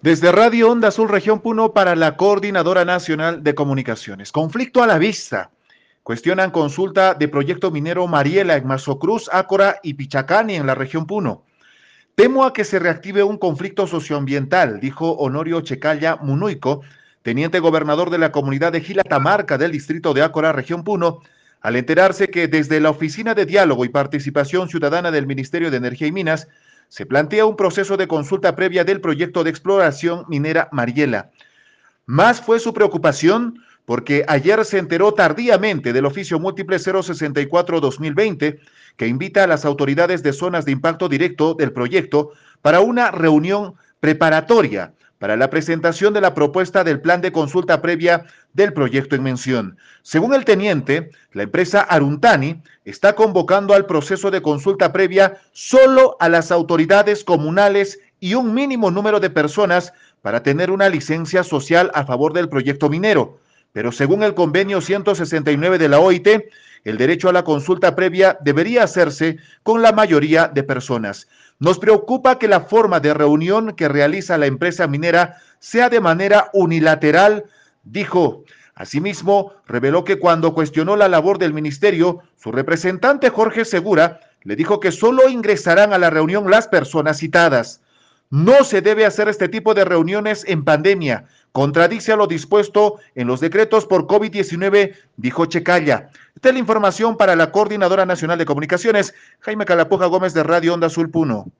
Desde Radio Onda Azul Región Puno para la Coordinadora Nacional de Comunicaciones. Conflicto a la vista. Cuestionan consulta de proyecto minero Mariela en Mazocruz, Ácora y Pichacani en la región Puno. Temo a que se reactive un conflicto socioambiental, dijo Honorio Checalla Munuico, teniente gobernador de la comunidad de Gilatamarca del distrito de Ácora, región Puno, al enterarse que desde la Oficina de Diálogo y Participación Ciudadana del Ministerio de Energía y Minas se plantea un proceso de consulta previa del proyecto de exploración minera Mariela. Más fue su preocupación porque ayer se enteró tardíamente del oficio múltiple 064-2020 que invita a las autoridades de zonas de impacto directo del proyecto para una reunión preparatoria para la presentación de la propuesta del plan de consulta previa del proyecto en mención. Según el teniente, la empresa Aruntani está convocando al proceso de consulta previa solo a las autoridades comunales y un mínimo número de personas para tener una licencia social a favor del proyecto minero. Pero según el convenio 169 de la OIT, el derecho a la consulta previa debería hacerse con la mayoría de personas. Nos preocupa que la forma de reunión que realiza la empresa minera sea de manera unilateral, dijo. Asimismo, reveló que cuando cuestionó la labor del ministerio, su representante Jorge Segura le dijo que solo ingresarán a la reunión las personas citadas. No se debe hacer este tipo de reuniones en pandemia. Contradice a lo dispuesto en los decretos por COVID-19, dijo Checalla. Esta información para la Coordinadora Nacional de Comunicaciones, Jaime Calapuja Gómez de Radio Onda Azul Puno.